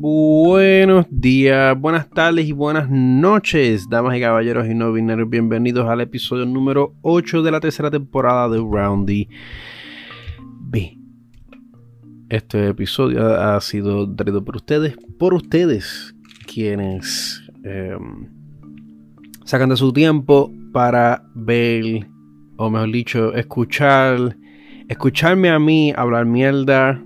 Buenos días, buenas tardes y buenas noches, damas y caballeros y no binarios. Bienvenidos al episodio número 8 de la tercera temporada de Roundy B. Este episodio ha sido traído por ustedes, por ustedes, quienes em, sacan de su tiempo para ver, o mejor dicho, escuchar, escucharme a mí hablar mierda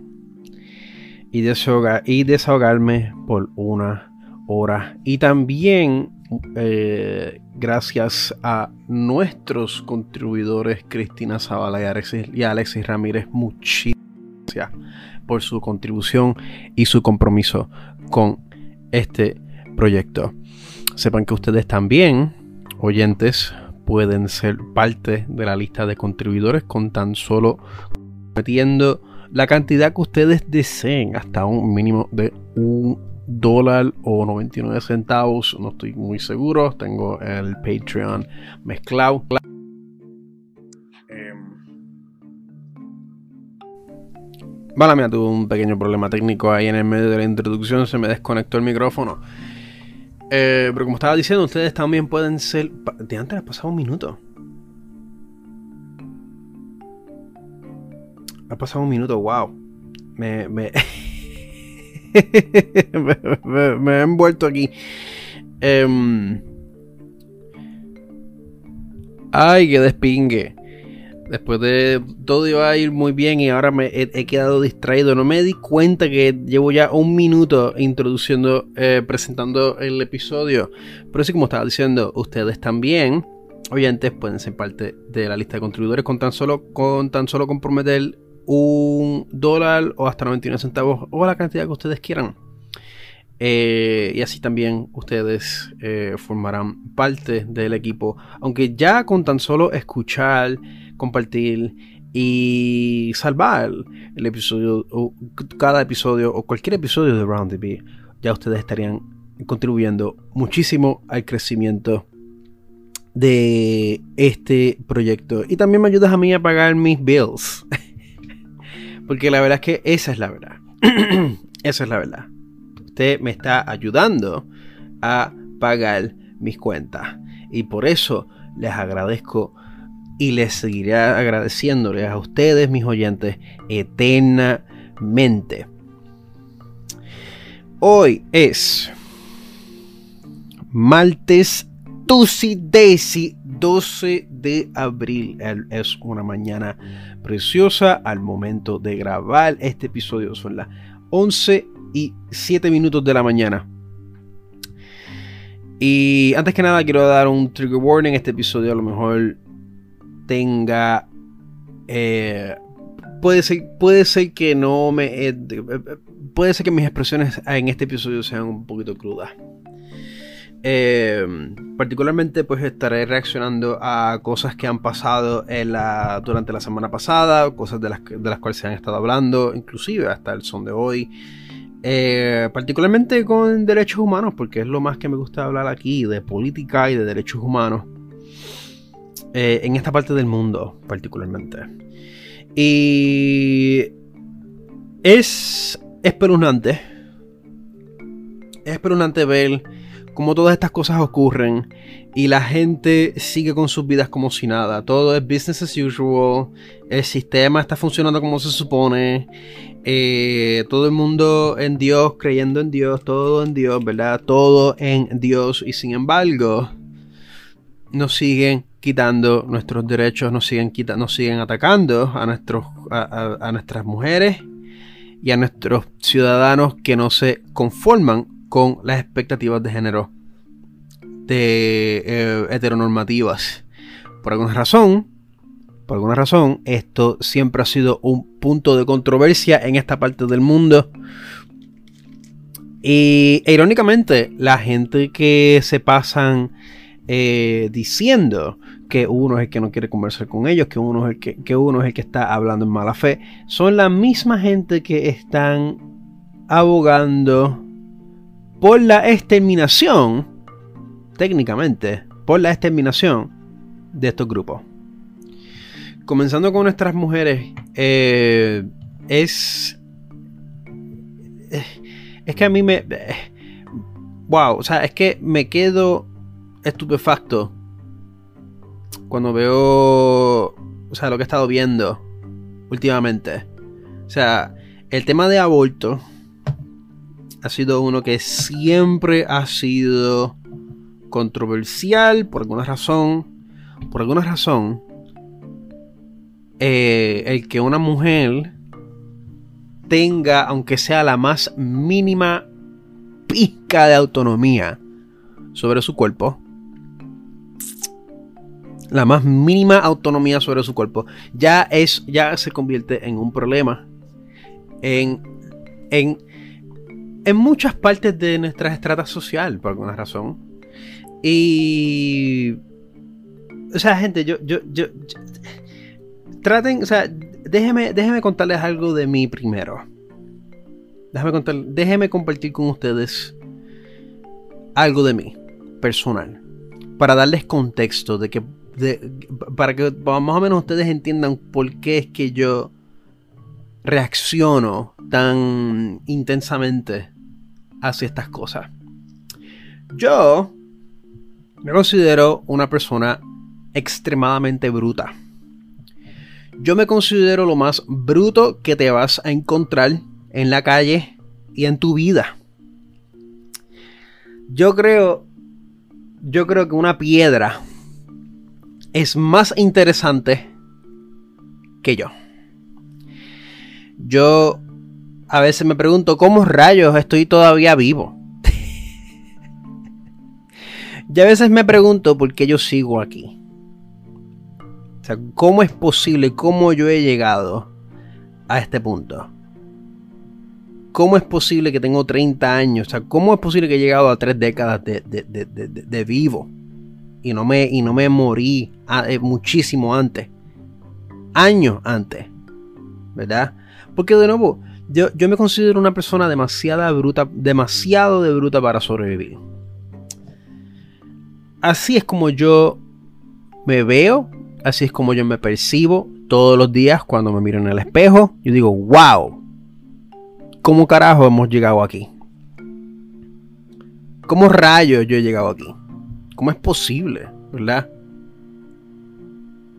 y, desahogarme por una hora. Y también eh, gracias a nuestros contribuidores Cristina Zavala y Alexis, y Alexis Ramírez, muchísimas gracias por su contribución y su compromiso con este proyecto. Sepan que ustedes también, oyentes, pueden ser parte de la lista de contribuidores con tan solo metiendo la cantidad que ustedes deseen, hasta un mínimo de un dólar o 99 centavos, no estoy muy seguro, tengo el Patreon mezclado. Em. Vale, mira, tuve un pequeño problema técnico ahí en el medio de la introducción, se me desconectó el micrófono. Eh, pero como estaba diciendo, ustedes también pueden ser... De antes ha pasado un minuto. Ha pasado un minuto, wow. Me, me, me, he envuelto aquí. Em, ay, que despingue. Después de todo iba a ir muy bien y ahora me he, quedado distraído. No me di cuenta que llevo ya un minuto introduciendo, eh, presentando el episodio. Pero sí, como estaba diciendo, ustedes también, oyentes, pueden ser parte de la lista de contribuidores con tan solo, con tan solo comprometer un dólar o hasta 99 centavos o la cantidad que ustedes quieran. Eh, y así también ustedes eh, formarán parte del equipo. Aunque ya con tan solo escuchar, compartir y salvar el episodio, o cada episodio o cualquier episodio de Round B, ya ustedes estarían contribuyendo muchísimo al crecimiento de este proyecto. Y también me ayudas a mí a pagar mis bills. Porque la verdad es que esa es la verdad. esa es la verdad. Usted me está ayudando a pagar mis cuentas. Y por eso les agradezco y les seguiré agradeciéndoles a ustedes, mis oyentes, eternamente. Hoy es martes Tusi Daisy 12 de abril. Es una mañana preciosa al momento de grabar este episodio. Son las 11 y 7 minutos de la mañana. Y antes que nada quiero dar un trigger warning. Este episodio a lo mejor tenga... Eh, puede, ser, puede ser que no me... Eh, eh, puede ser que mis expresiones en este episodio sean un poquito crudas. Eh, particularmente pues estaré reaccionando a cosas que han pasado en la, durante la semana pasada, cosas de las, de las cuales se han estado hablando, inclusive hasta el son de hoy. Eh, particularmente con derechos humanos, porque es lo más que me gusta hablar aquí, de política y de derechos humanos. Eh, en esta parte del mundo, particularmente. Y es espeluznante. Es espeluznante ver como todas estas cosas ocurren y la gente sigue con sus vidas como si nada. Todo es business as usual. El sistema está funcionando como se supone. Eh, todo el mundo en Dios, creyendo en Dios, todo en Dios, ¿verdad? Todo en Dios. Y sin embargo, nos siguen quitando nuestros derechos, nos siguen, nos siguen atacando a, nuestros, a nuestras mujeres y a nuestros ciudadanos que no se conforman con las expectativas de género de eh, heteronormativas. Por alguna razón, por alguna razón, esto siempre ha sido un punto de controversia en esta parte del mundo. Y irónicamente, la gente que se pasan eh, diciendo que uno es el que no quiere conversar con ellos, que uno es el que, que uno es el que está hablando en mala fe, son la misma gente que están abogando por la exterminación, técnicamente, por la exterminación de estos grupos. comenzando con nuestras mujeres, eh, es. Eh, es que a mí me. wow, o sea, es que me quedo estupefacto cuando veo. O sea, lo que he estado viendo últimamente. O sea, el tema de aborto ha sido uno que siempre ha sido controversial por alguna razón. Por alguna razón, eh, el que una mujer tenga, aunque sea la más mínima pizca de autonomía sobre su cuerpo, la más mínima autonomía sobre su cuerpo, ya es, ya se convierte en un problema. En, en, en muchas partes de nuestra estrata social, por alguna razón. Y. O sea, gente, yo, yo, yo, traten, o sea, déjeme, déjeme contarles algo de mí primero. Déjame contar, déjeme compartir con ustedes algo de mí, personal. Para darles contexto de que. para que más o menos ustedes entiendan por qué es que yo reacciono tan intensamente hacia estas cosas. Yo me considero una persona extremadamente bruta. Yo me considero lo más bruto que te vas a encontrar en la calle y en tu vida. Yo creo yo creo que una piedra es más interesante que yo. Yo a veces me pregunto cómo rayos estoy todavía vivo. y a veces me pregunto por qué yo sigo aquí. O sea, ¿cómo es posible? ¿Cómo yo he llegado a este punto? ¿Cómo es posible que tengo 30 años? O sea, ¿cómo es posible que he llegado a tres décadas de, vivo? Y no, me, y no me morí eh, muchísimo antes. Años antes. ¿Verdad? Porque de nuevo, yo, yo me considero una persona demasiado bruta, demasiado de bruta para sobrevivir. Así es como yo me veo Así es como yo me percibo todos los días cuando me miro en el espejo. Yo digo, wow, ¿cómo carajo hemos llegado aquí? ¿Cómo rayos yo he llegado aquí? ¿Cómo es posible? ¿Verdad?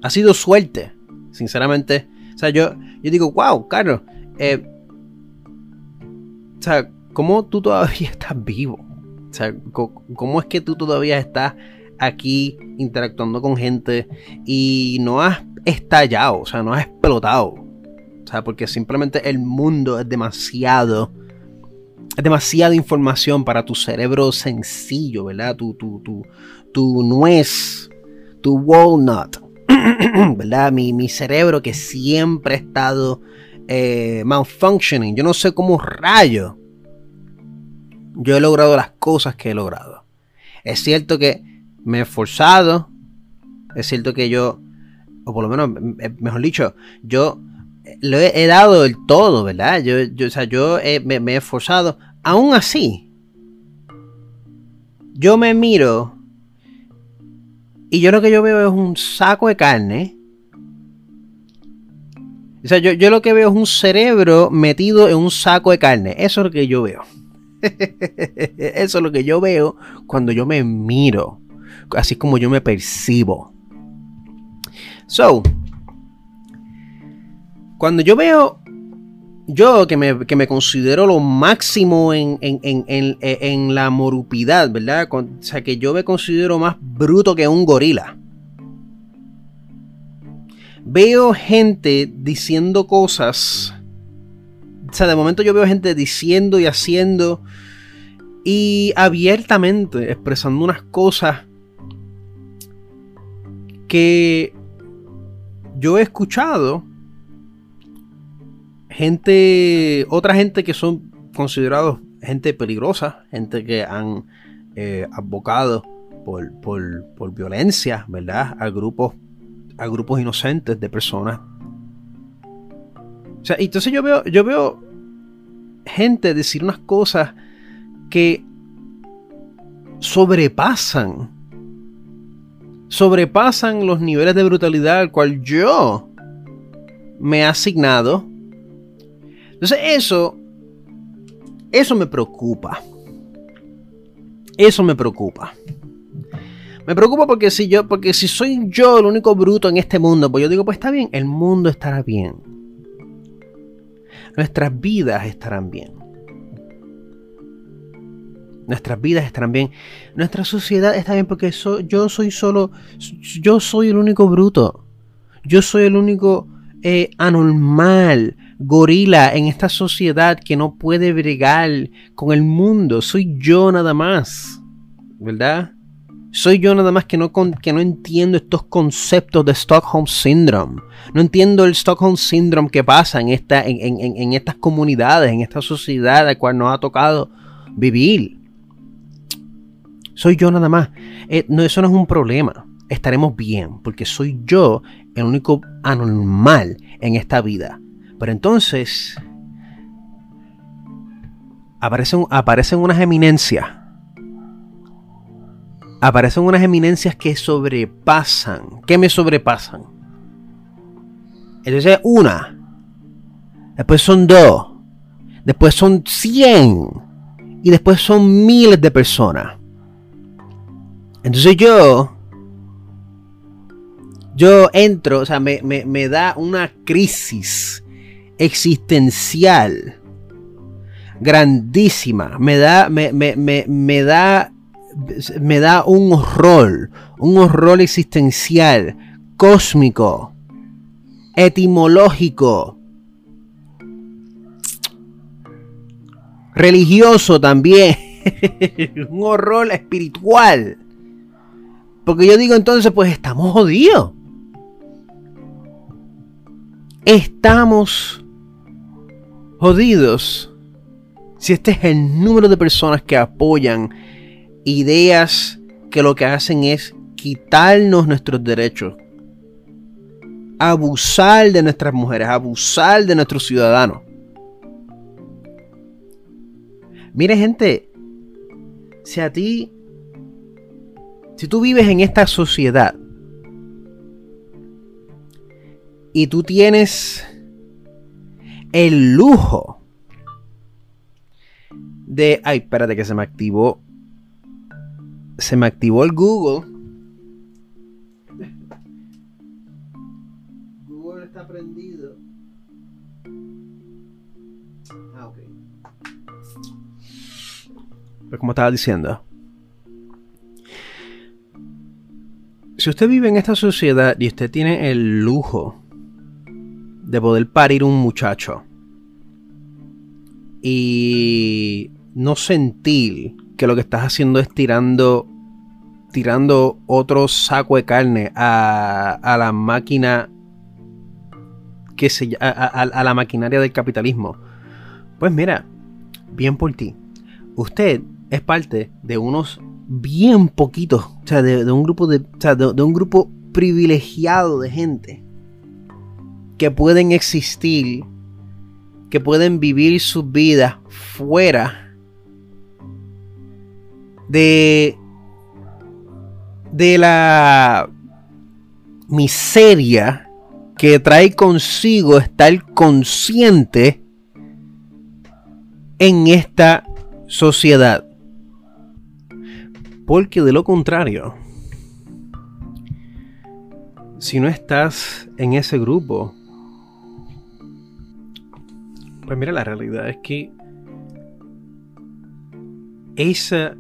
Ha sido suerte, sinceramente. O sea, yo, yo digo, wow, Carlos, eh, o sea, ¿cómo tú todavía estás vivo? O sea, ¿cómo es que tú todavía estás aquí interactuando con gente y no has estallado, o sea, no has explotado. O sea, porque simplemente el mundo es demasiado. Es demasiada información para tu cerebro sencillo, ¿verdad? Tu, tu, tu, tu nuez, tu walnut, ¿verdad? Mi, mi, cerebro que siempre ha estado eh, malfunctioning. Yo no sé cómo rayo yo he logrado las cosas que he logrado. Es cierto que me he esforzado. Es cierto que yo, o por lo menos, mejor dicho, yo lo he, dado el todo, ¿verdad? Yo, yo o sea, yo me he esforzado. Aún así, yo me miro y yo lo que yo veo es un saco de carne. O sea, yo, yo, lo que veo es un cerebro metido en un saco de carne. Eso es lo que yo veo. Eso es lo que yo veo cuando yo me miro así como yo me percibo. So, cuando yo veo, yo que me, que me considero lo máximo en, en, la morupidad, ¿verdad? O sea, que yo me considero más bruto que un gorila. Veo gente diciendo cosas. O sea, de momento yo veo gente diciendo y haciendo y abiertamente expresando unas cosas que yo he escuchado gente, otra gente que son considerados gente peligrosa, gente que han eh, abocado por, por, violencia, ¿verdad? A grupos, a grupos inocentes de personas. O sea, entonces yo veo, yo veo gente decir unas cosas que sobrepasan sobrepasan los niveles de brutalidad al cual yo me ha asignado. Entonces eso, eso me preocupa. Eso me preocupa. Me preocupa porque si yo, porque si soy yo el único bruto en este mundo, pues yo digo, pues está bien, el mundo estará bien. Nuestras vidas estarán bien. Nuestras vidas estarán bien. Nuestra sociedad está bien porque yo soy solo, yo soy el único bruto. Yo soy el único eh, anormal, gorila en esta sociedad que no puede bregar con el mundo. Soy yo nada más. ¿Verdad? Soy yo nada más que no, que no entiendo estos conceptos de Stockholm Syndrome. No entiendo el Stockholm Syndrome que pasa en, esta, en, estas comunidades, en esta sociedad a la cual nos ha tocado vivir. Soy yo nada más. Eh, no, eso no es un problema. Estaremos bien, porque soy yo el único anormal en esta vida. Pero entonces aparecen, aparecen unas eminencias aparecen unas eminencias que sobrepasan. ¿Qué me sobrepasan? Entonces, una. Después son dos. Después son cien. Y después son miles de personas. Entonces yo. Yo entro, o sea, me, me da una crisis existencial grandísima. Me da, me, me, me da me da un horror, un horror existencial, cósmico, etimológico, religioso también, un horror espiritual. Porque yo digo entonces, pues estamos jodidos. Estamos jodidos si este es el número de personas que apoyan ideas que lo que hacen es quitarnos nuestros derechos, abusar de nuestras mujeres, abusar de nuestros ciudadanos. Mire gente, si a ti, si tú vives en esta sociedad y tú tienes el lujo de, ay, espérate que se me activó se me activó el Google. Google está prendido. Ah, ok. Pues como estaba diciendo. Si usted vive en esta sociedad y usted tiene el lujo de poder parir un muchacho y no sentir que lo que estás haciendo es tirando tirando otro saco de carne a, a la máquina que se a, a, la maquinaria del capitalismo. Pues mira, bien por ti. Usted es parte de unos bien poquitos, o sea, de, un grupo de, o sea, de, un grupo privilegiado de gente que pueden existir, que pueden vivir sus vidas fuera de, de la miseria que trae consigo estar consciente en esta sociedad. Porque de lo contrario, si no estás en ese grupo, pues mira, la realidad es que esa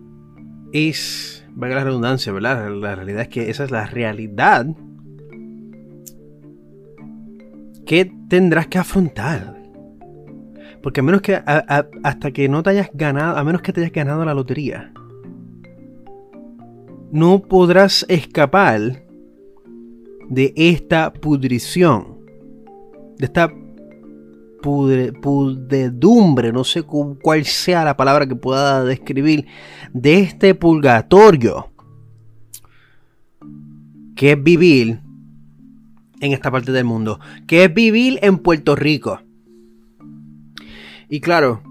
es, valga la redundancia, ¿verdad? La realidad es que esa es la realidad que tendrás que afrontar. Porque a menos que hasta que no te hayas ganado, a menos que te hayas ganado la lotería, no podrás escapar de esta pudrición, de esta pudredumbre, no sé cuál sea la palabra que pueda describir, de este purgatorio que es vivir en esta parte del mundo, que es vivir en Puerto Rico. Y claro,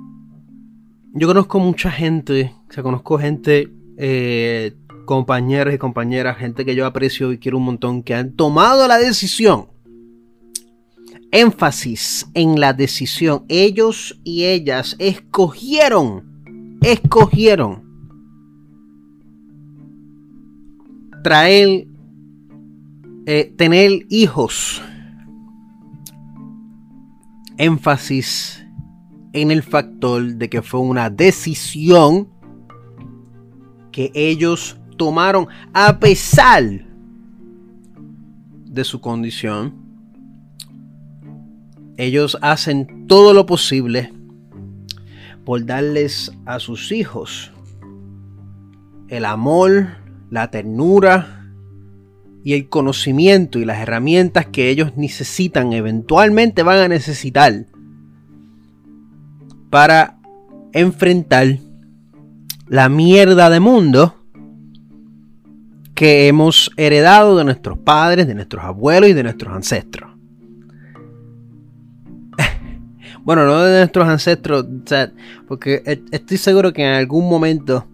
yo conozco mucha gente, o sea, conozco gente, eh, compañeros y compañeras, gente que yo aprecio y quiero un montón, que han tomado la decisión énfasis en la decisión. Ellos y ellas escogieron, escogieron traer, eh, tener hijos. Énfasis en el factor de que fue una decisión que ellos tomaron a pesar de su condición. Ellos hacen todo lo posible por darles a sus hijos el amor, la ternura y el conocimiento y las herramientas que ellos necesitan, eventualmente van a necesitar para enfrentar la mierda de mundo que hemos heredado de nuestros padres, de nuestros abuelos y de nuestros ancestros. Bueno, no de nuestros ancestros, porque e-, estoy seguro que en algún momento,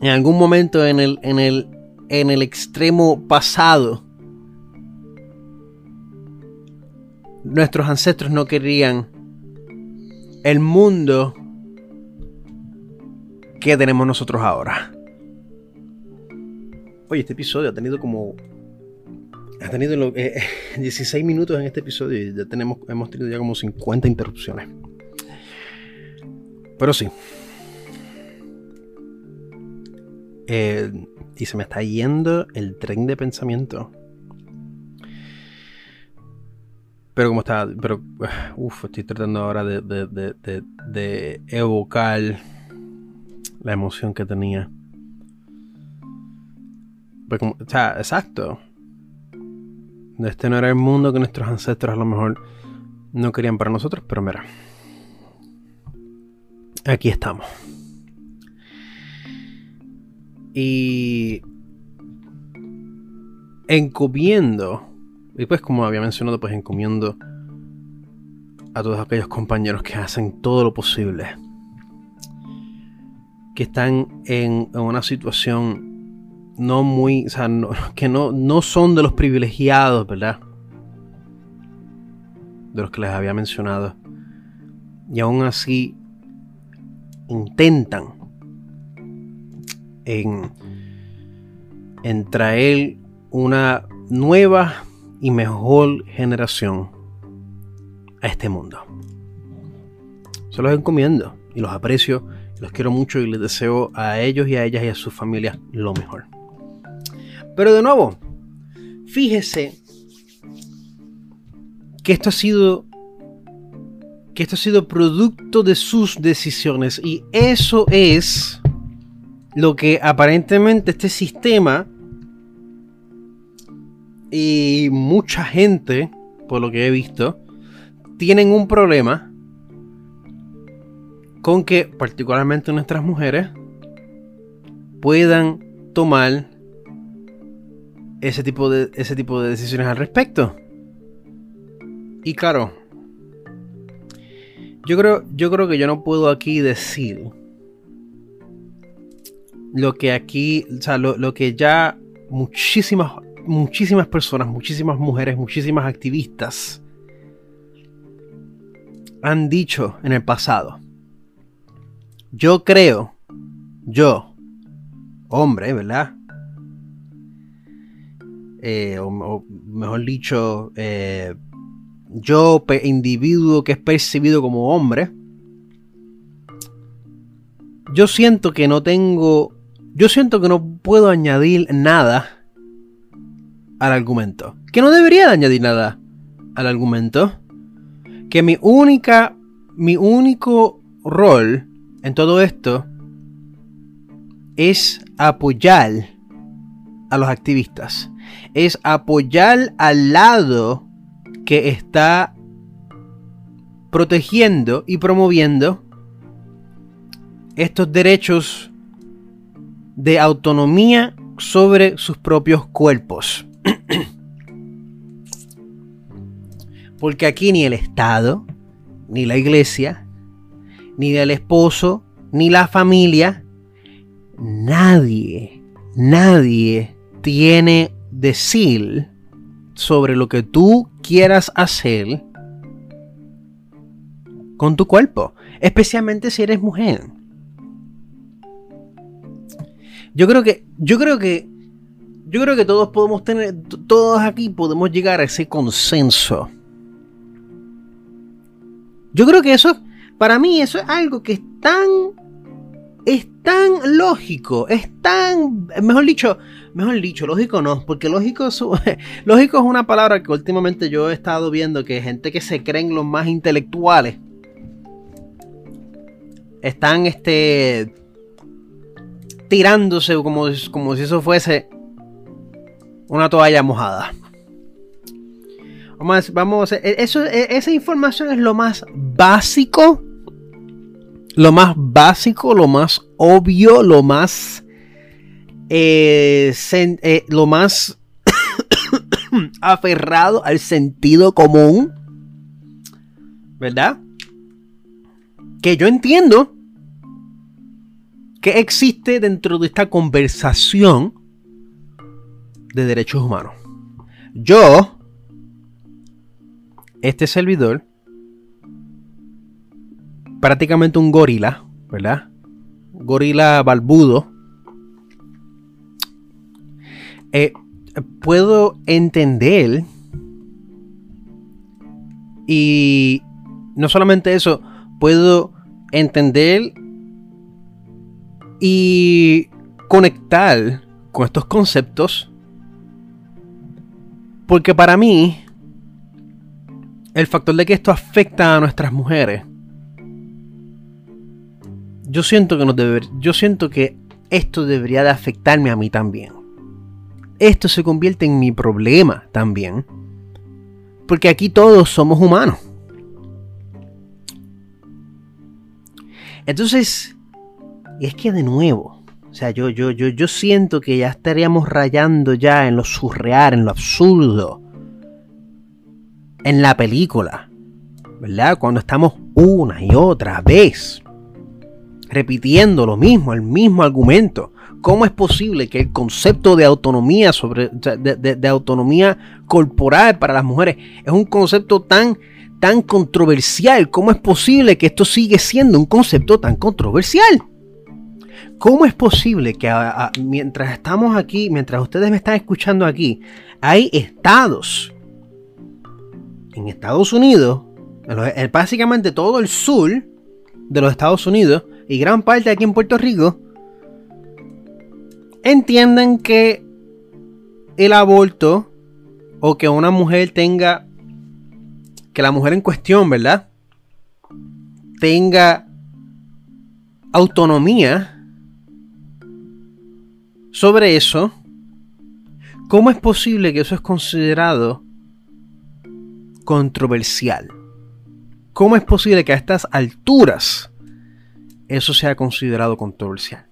en algún momento en el, en el, en el extremo pasado, nuestros ancestros no querían el mundo que tenemos nosotros ahora. Oye, este episodio ha tenido como. Ha tenido 16 eh, minutos en este episodio y ya tenemos, hemos tenido ya como 50 interrupciones. Pero sí. Eh, y se me está yendo el tren de pensamiento. Pero como está. Pero. Uf, estoy tratando ahora de, evocar la emoción que tenía. Pues o sea, exacto. Este no era el mundo que nuestros ancestros a lo mejor no querían para nosotros, pero mira. Aquí estamos. Y encomiendo, y pues como había mencionado, pues encomiendo a todos aquellos compañeros que hacen todo lo posible que están en, una situación no muy, que no, no son de los privilegiados, ¿verdad? De los que les había mencionado. Y aún así intentan en, en traer una nueva y mejor generación a este mundo. Se los encomiendo y los aprecio los quiero mucho y les deseo a ellos y a ellas y a sus familias lo mejor. Pero de nuevo, fíjese que esto ha sido que esto ha sido producto de sus decisiones. Y eso es lo que aparentemente este sistema y mucha gente, por lo que he visto, tienen un problema con que particularmente nuestras mujeres puedan tomar ese tipo de, ese tipo de decisiones al respecto. Y claro, yo creo, yo creo que yo no puedo aquí decir lo que aquí, o sea, lo, lo que ya muchísimas, muchísimas personas, muchísimas mujeres, muchísimas activistas han dicho en el pasado. Yo creo, yo, hombre, ¿verdad? Eh, o, mejor dicho, eh, yo, individuo que es percibido como hombre, yo siento que no tengo, yo siento que no puedo añadir nada al argumento. Que no debería añadir nada al argumento. Que mi única, mi único rol en todo esto es apoyar a los activistas. Es apoyar al lado que está protegiendo y promoviendo estos derechos de autonomía sobre sus propios cuerpos. Porque aquí ni el Estado, ni la Iglesia, ni del esposo, ni la familia. Nadie, nadie tiene decir sobre lo que tú quieras hacer con tu cuerpo, especialmente si eres mujer. Yo creo que, yo creo que, yo creo que todos podemos tener, todos aquí podemos llegar a ese consenso. Yo creo que eso, para mí, eso es algo que es tan, es tan lógico, es tan, mejor dicho, mejor dicho, lógico no, porque lógico es, lógico es una palabra que últimamente yo he estado viendo que gente que se creen los más intelectuales están este tirándose como, como si eso fuese una toalla mojada. Vamos vamos e, eso, e, esa información es lo más básico, lo más básico, lo más obvio, lo más, eh, eh, lo más aferrado al sentido común, ¿verdad? que yo entiendo que existe dentro de esta conversación de derechos humanos. Yo, este servidor, prácticamente un gorila, ¿verdad? Gorila balbudo. Eh, puedo entender y no solamente eso, puedo entender y conectar con estos conceptos. Porque para mí, el factor de que esto afecta a nuestras mujeres, yo siento que nos debe, yo siento que esto debería de afectarme a mí también. Esto se convierte en mi problema también. Porque aquí todos somos humanos. Entonces, es que de nuevo, o sea, yo, yo, yo, yo siento que ya estaríamos rayando ya en lo surreal, en lo absurdo, en la película, ¿verdad? Cuando estamos una y otra vez repitiendo lo mismo, el mismo argumento. ¿Cómo es posible que el concepto de autonomía sobre de autonomía corporal para las mujeres es un concepto tan tan controversial? ¿Cómo es posible que esto sigue siendo un concepto tan controversial? ¿Cómo es posible que mientras estamos aquí, mientras ustedes me están escuchando aquí, hay estados en Estados Unidos, básicamente todo el sur de los Estados Unidos y gran parte aquí en Puerto Rico, entienden que el aborto o que una mujer tenga que la mujer en cuestión, ¿verdad? Tenga autonomía sobre eso, ¿cómo es posible que eso es considerado controversial? ¿Cómo es posible que a estas alturas eso sea considerado controversial?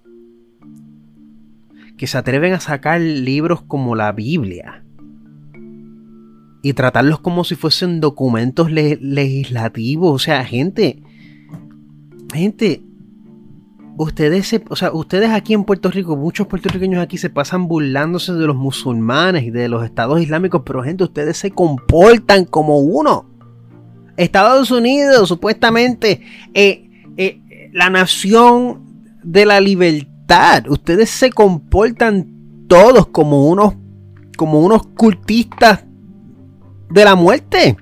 Que se atreven a sacar libros como la Biblia y tratarlos como si fuesen documentos legislativos. O sea, gente, gente, ustedes, o sea, ustedes aquí en Puerto Rico, muchos puertorriqueños aquí se pasan burlándose de los musulmanes y de los estados islámicos, pero gente, ustedes se comportan como uno. Estados Unidos, supuestamente, eh, eh, la nación de la libertad. Ustedes se comportan todos como unos, como unos cultistas de la muerte.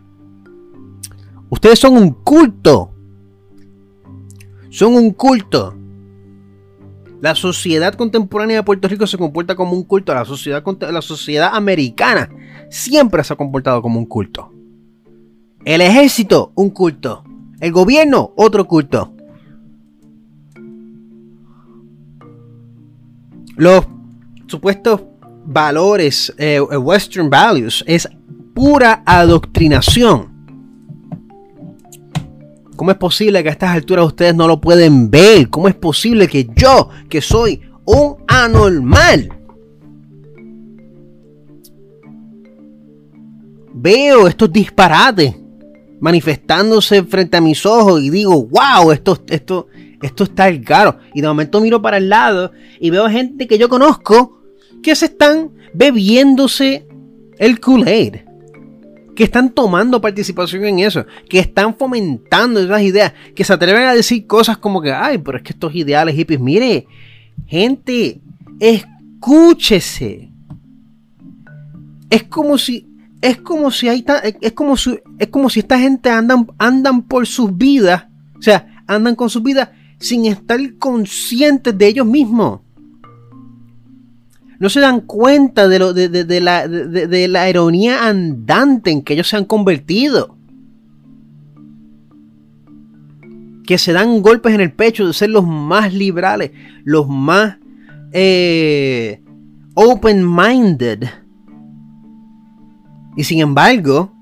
Ustedes son un culto. Son un culto. La sociedad contemporánea de Puerto Rico se comporta como un culto. La sociedad, la sociedad americana siempre se ha comportado como un culto. El ejército, un culto. El gobierno, otro culto. Los supuestos valores, eh, Western values, es pura adoctrinación. ¿Cómo es posible que a estas alturas ustedes no lo pueden ver? ¿Cómo es posible que yo, que soy un anormal, veo estos disparates manifestándose frente a mis ojos y digo, wow, esto, esto, esto está el caro. Y de momento miro para el lado y veo gente que yo conozco que se están bebiéndose el Kool-Aid que están tomando participación en eso, que están fomentando esas ideas, que se atreven a decir cosas como que, ay, pero es que estos ideales hippies, mire, gente, escúchese. Es como si es como si hay es como si es como si esta gente andan andan por sus vidas, o sea, andan con sus vidas sin estar conscientes de ellos mismos no se dan cuenta de, lo, de, la, de, la, ironía andante en que ellos se han convertido. Que se dan golpes en el pecho de ser los más liberales, los más eh, open-minded. Y sin embargo,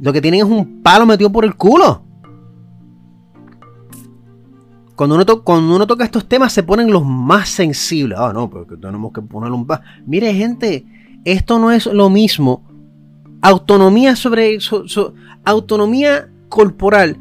lo que tienen es un palo metido por el culo. Cuando uno, toca estos temas se ponen los más sensibles. Ah, no, porque tenemos que poner un... Mire, gente, esto no es lo mismo. Autonomía sobre... autonomía corporal.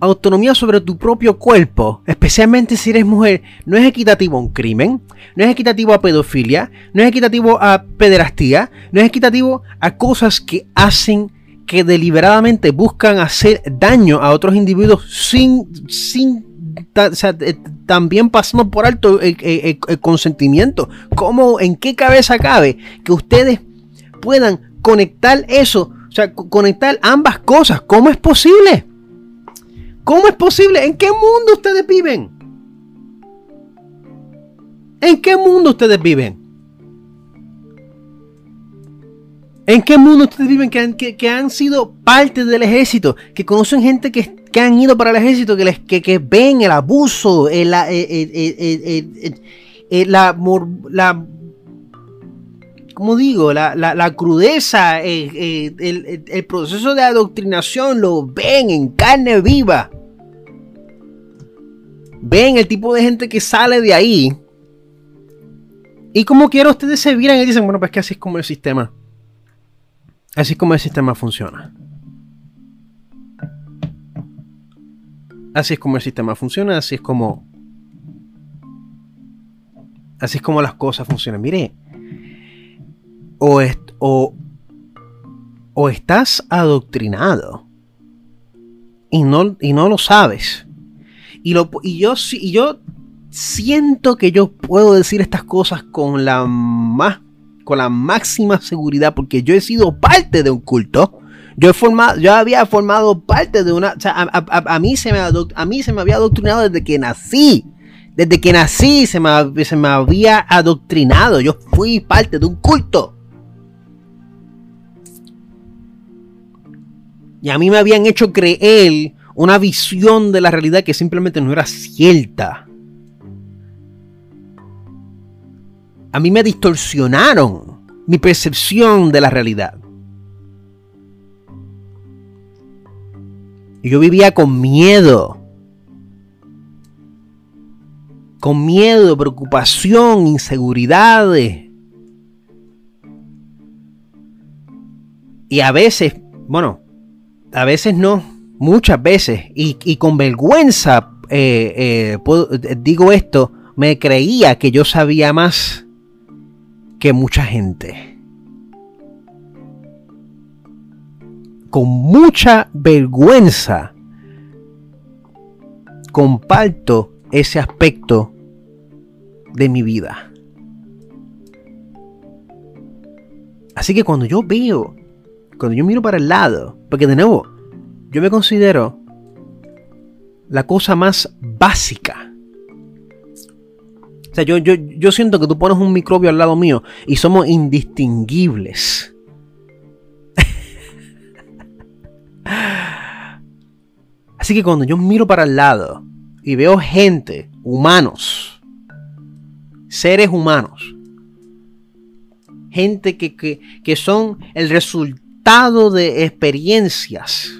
Autonomía sobre tu propio cuerpo, especialmente si eres mujer, no es equitativo a un crimen, no es equitativo a pedofilia, no es equitativo a pederastía, no es equitativo a cosas que hacen que deliberadamente buscan hacer daño a otros individuos sin, sin eh, también pasamos por alto el, consentimiento. ¿Cómo, en qué cabeza cabe que ustedes puedan conectar eso? O sea, conectar ambas cosas. ¿Cómo es posible? ¿Cómo es posible? ¿En qué mundo ustedes viven? ¿En qué mundo ustedes viven? ¿En qué mundo ustedes viven que han, que han sido parte del ejército? Que conocen gente que, que han ido para el ejército, que, les, que, ven el abuso, el, la, la, ¿cómo digo? La, la crudeza, el, proceso de adoctrinación, lo ven en carne viva. Ven el tipo de gente que sale de ahí. Y como quiero, ustedes se viran y dicen, bueno, pues que así es como el sistema. Así es como el sistema funciona. Así es como el sistema funciona, así es como. Así es como las cosas funcionan. Mire, o, o, o estás adoctrinado y no, y no lo sabes. Y, lo, y, yo, y yo siento que yo puedo decir estas cosas con la, más, con la máxima seguridad porque yo he sido parte de un culto yo, había formado parte de una... O sea, a, mí se me, a mí se me había adoctrinado desde que nací. Desde que nací se me, se me había adoctrinado. Yo fui parte de un culto. Y a mí me habían hecho creer una visión de la realidad que simplemente no era cierta. A mí me distorsionaron mi percepción de la realidad. Yo vivía con miedo. Con miedo, preocupación, inseguridades. Y a veces, bueno, a veces no, muchas veces, y, con vergüenza eh, eh, digo esto, me creía que yo sabía más que mucha gente. Con mucha vergüenza comparto ese aspecto de mi vida. Así que cuando yo veo, cuando yo miro para el lado, porque de nuevo, yo me considero la cosa más básica. O sea, yo, yo, yo siento que tú pones un microbio al lado mío y somos indistinguibles. Así que cuando yo miro para el lado y veo gente, humanos, seres humanos, gente que, son el resultado de experiencias,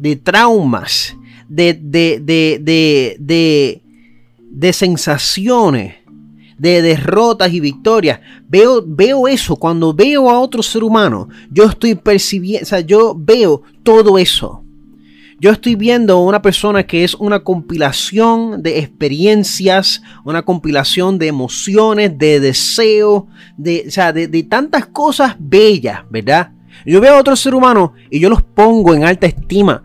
de traumas, de, de, de, de, de sensaciones, de derrotas y victorias. Veo, veo eso, cuando veo a otro ser humano, yo estoy percibiendo, o sea, yo veo todo eso. Yo estoy viendo una persona que es una compilación de experiencias, una compilación de emociones, de deseos, de, o sea, de, de tantas cosas bellas, ¿verdad? Yo veo a otro ser humano y yo los pongo en alta estima.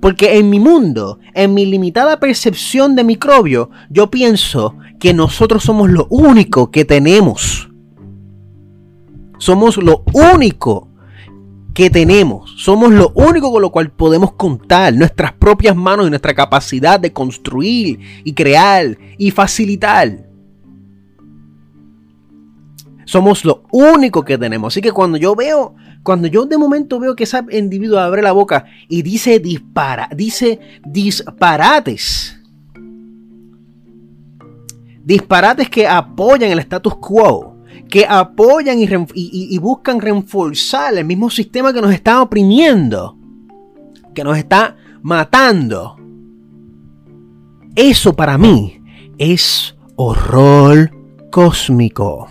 Porque en mi mundo, en mi limitada percepción de microbio, yo pienso que nosotros somos lo único que tenemos. Somos lo único que tenemos. Somos lo único con lo cual podemos contar nuestras propias manos y nuestra capacidad de construir y crear y facilitar. Somos lo único que tenemos. Así que cuando yo veo, cuando yo de momento veo que ese individuo abre la boca y dice dispara, dice disparates. Disparates que apoyan el status quo que apoyan y, buscan reforzar el mismo sistema que nos está oprimiendo, que nos está matando. Eso para mí es horror cósmico.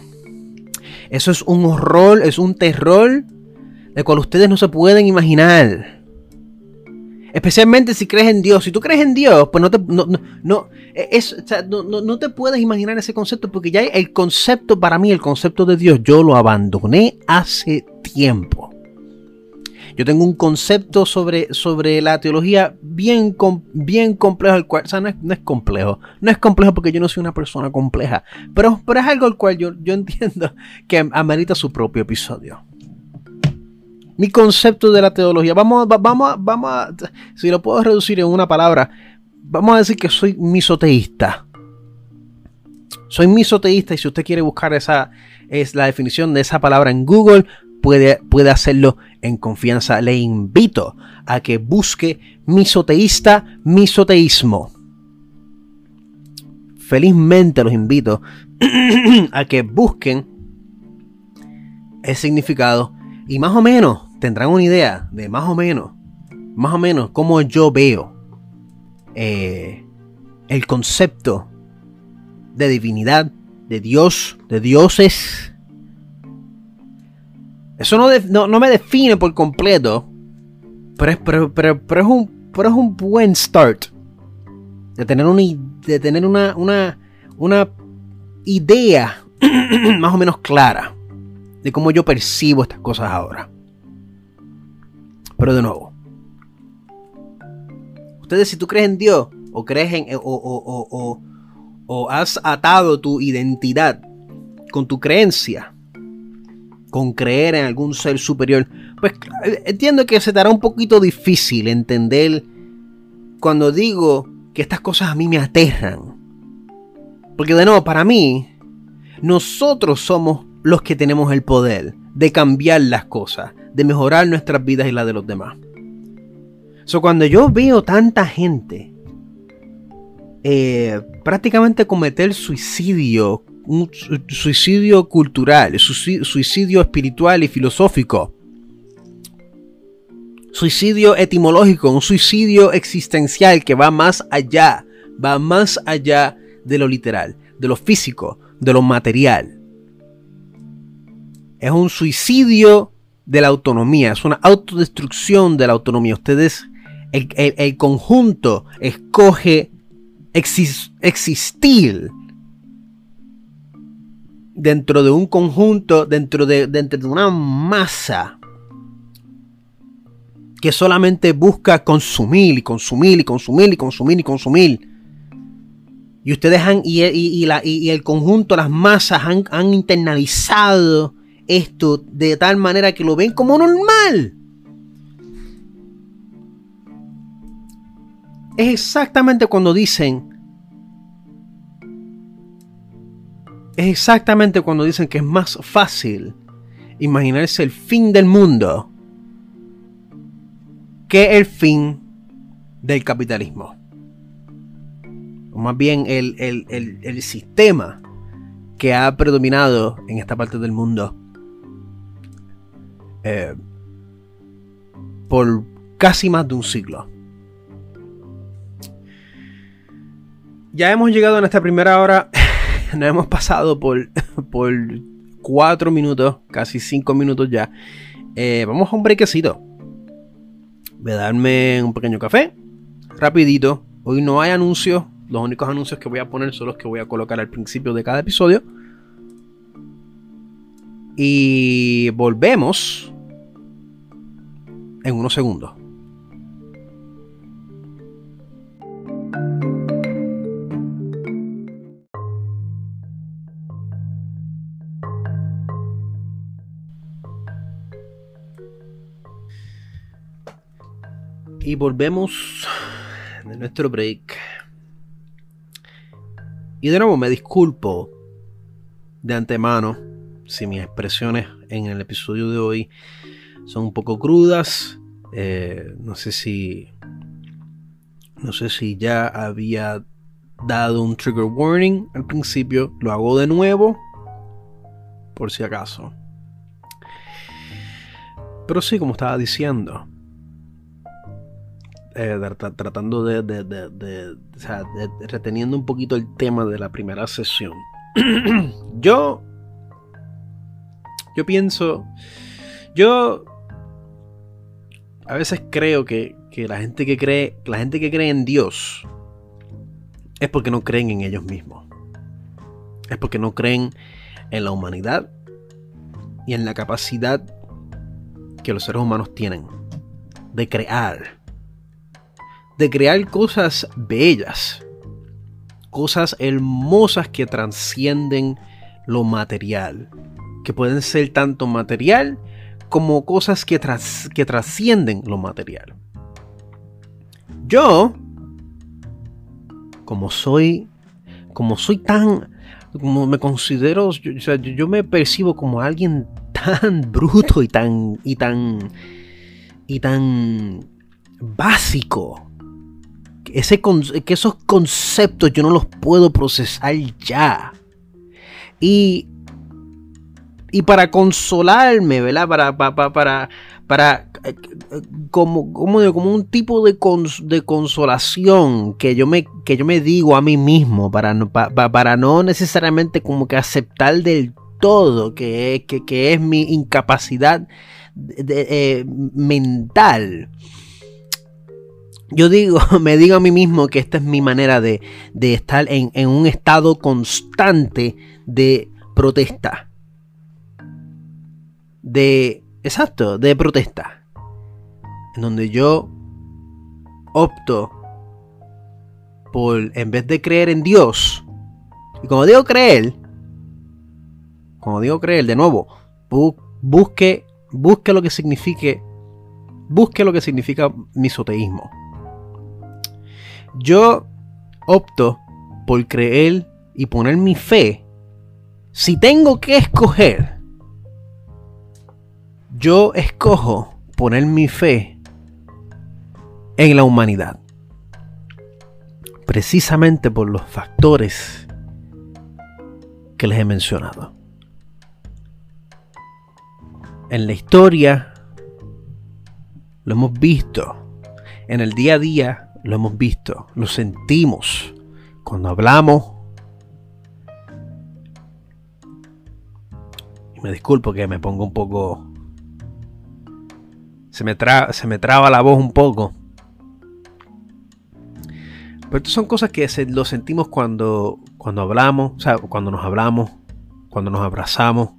Eso es un horror, es un terror de cual ustedes no se pueden imaginar. Especialmente si crees en Dios. Si tú crees en Dios, pues no te, no, no, es, no, te puedes imaginar ese concepto porque ya el concepto, para mí, el concepto de Dios, yo lo abandoné hace tiempo. Yo tengo un concepto sobre, sobre la teología bien, bien complejo, el cual, o sea, no es, complejo. No es complejo porque yo no soy una persona compleja, pero, pero es algo al cual yo, yo entiendo que amerita su propio episodio mi concepto de la teología. Vamos, vamos, vamos a, si lo puedo reducir en una palabra, vamos a decir que soy misoteísta. Soy misoteísta y si usted quiere buscar esa es la definición de esa palabra en Google, puede, puede hacerlo en confianza. Le invito a que busque misoteísta, misoteísmo. Felizmente los invito a que busquen el significado y más o menos tendrán una idea de más o menos, más o menos cómo yo veo eh, el concepto de divinidad, de Dios, de dioses. Eso no, no, me define por completo, pero es, pero, es un, pero es un buen start de tener una, de tener una, una, una idea más o menos clara de cómo yo percibo estas cosas ahora. Pero de nuevo, ustedes si tú crees en Dios o crees en o, o, has atado tu identidad con tu creencia, con creer en algún ser superior, pues entiendo que se te hará un poquito difícil entender cuando digo que estas cosas a mí me aterran. Porque de nuevo, para mí, nosotros somos los que tenemos el poder de cambiar las cosas, de mejorar nuestras vidas y las de los demás. So, cuando yo veo tanta gente eh, prácticamente cometer suicidio, un suicidio cultural, suicidio espiritual y filosófico, suicidio etimológico, un suicidio existencial que va más allá, va más allá de lo literal, de lo físico, de lo material es un suicidio de la autonomía, es una autodestrucción de la autonomía. Ustedes, el, conjunto escoge existir dentro de un conjunto, dentro de, dentro de una masa que solamente busca consumir y consumir y consumir y consumir y consumir. Y ustedes han, y, el conjunto, las masas han, han internalizado esto de tal manera que lo ven como normal. Es exactamente cuando dicen. Es exactamente cuando dicen que es más fácil imaginarse el fin del mundo que el fin del capitalismo. O más bien el, el sistema que ha predominado en esta parte del mundo eh, por casi más de un siglo. Ya hemos llegado en esta primera hora. Nos hemos pasado por, por cuatro minutos, casi cinco minutos ya. Eh, vamos a un brequecito. Voy a darme un pequeño café. Rapidito. Hoy no hay anuncios. Los únicos anuncios que voy a poner son los que voy a colocar al principio de cada episodio. Y volvemos en unos segundos. Y volvemos de nuestro break. Y de nuevo me disculpo de antemano si mis expresiones en el episodio de hoy son un poco crudas. Eh, no sé si. No sé si ya había dado un trigger warning al principio. Lo hago de nuevo. Por si acaso. Pero sí, como estaba diciendo. Eh, tratando de, de, de, o sea, reteniendo un poquito el tema de la primera sesión. yo, yo pienso, yo a veces creo que, que, la gente que cree, la gente que cree en Dios es porque no creen en ellos mismos. Es porque no creen en la humanidad y en la capacidad que los seres humanos tienen de crear de crear cosas bellas, cosas hermosas que trascienden lo material, que pueden ser tanto material como cosas que, que trascienden lo material. Yo, como soy, como soy tan, como me considero, yo, yo me percibo como alguien tan bruto y tan, y tan, y tan básico ese que esos conceptos yo no los puedo procesar ya. Y, y para consolarme, ¿verdad? Para, para, para, para como, como, como un tipo de, de, consolación que yo, me, que yo me digo a mí mismo, para no, para no necesariamente como que aceptar del todo que, que, es mi incapacidad eh, mental yo digo, me digo a mí mismo que esta es mi manera de, estar en, en, un estado constante de protesta. De, exacto, de protesta. En donde yo opto por, en vez de creer en Dios, y como digo creer, como digo creer, de nuevo, busque, busque lo que signifique, busque lo que significa misoteísmo yo opto por creer y poner mi fe. Si tengo que escoger, yo escojo poner mi fe en la humanidad. Precisamente por los factores que les he mencionado. En la historia lo hemos visto. En el día a día lo hemos visto, lo sentimos cuando hablamos. Y me disculpo que me pongo un poco... Se me, se me traba la voz un poco. Pero estas son cosas que lo sentimos cuando, cuando hablamos, o sea, cuando nos hablamos, cuando nos abrazamos,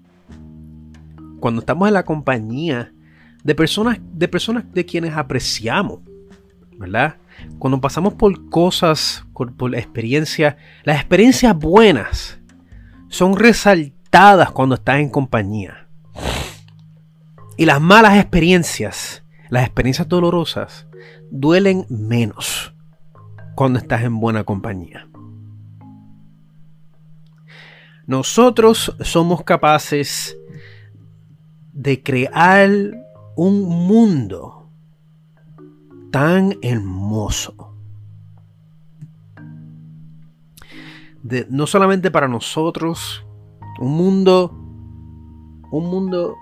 cuando estamos en la compañía de personas, de personas de quienes apreciamos, ¿verdad? cuando pasamos por cosas, por, la experiencia, las experiencias buenas son resaltadas cuando estás en compañía. Y las malas experiencias, las experiencias dolorosas, duelen menos cuando estás en buena compañía. Nosotros somos capaces de crear un mundo tan hermoso. no solamente para nosotros, un mundo, un mundo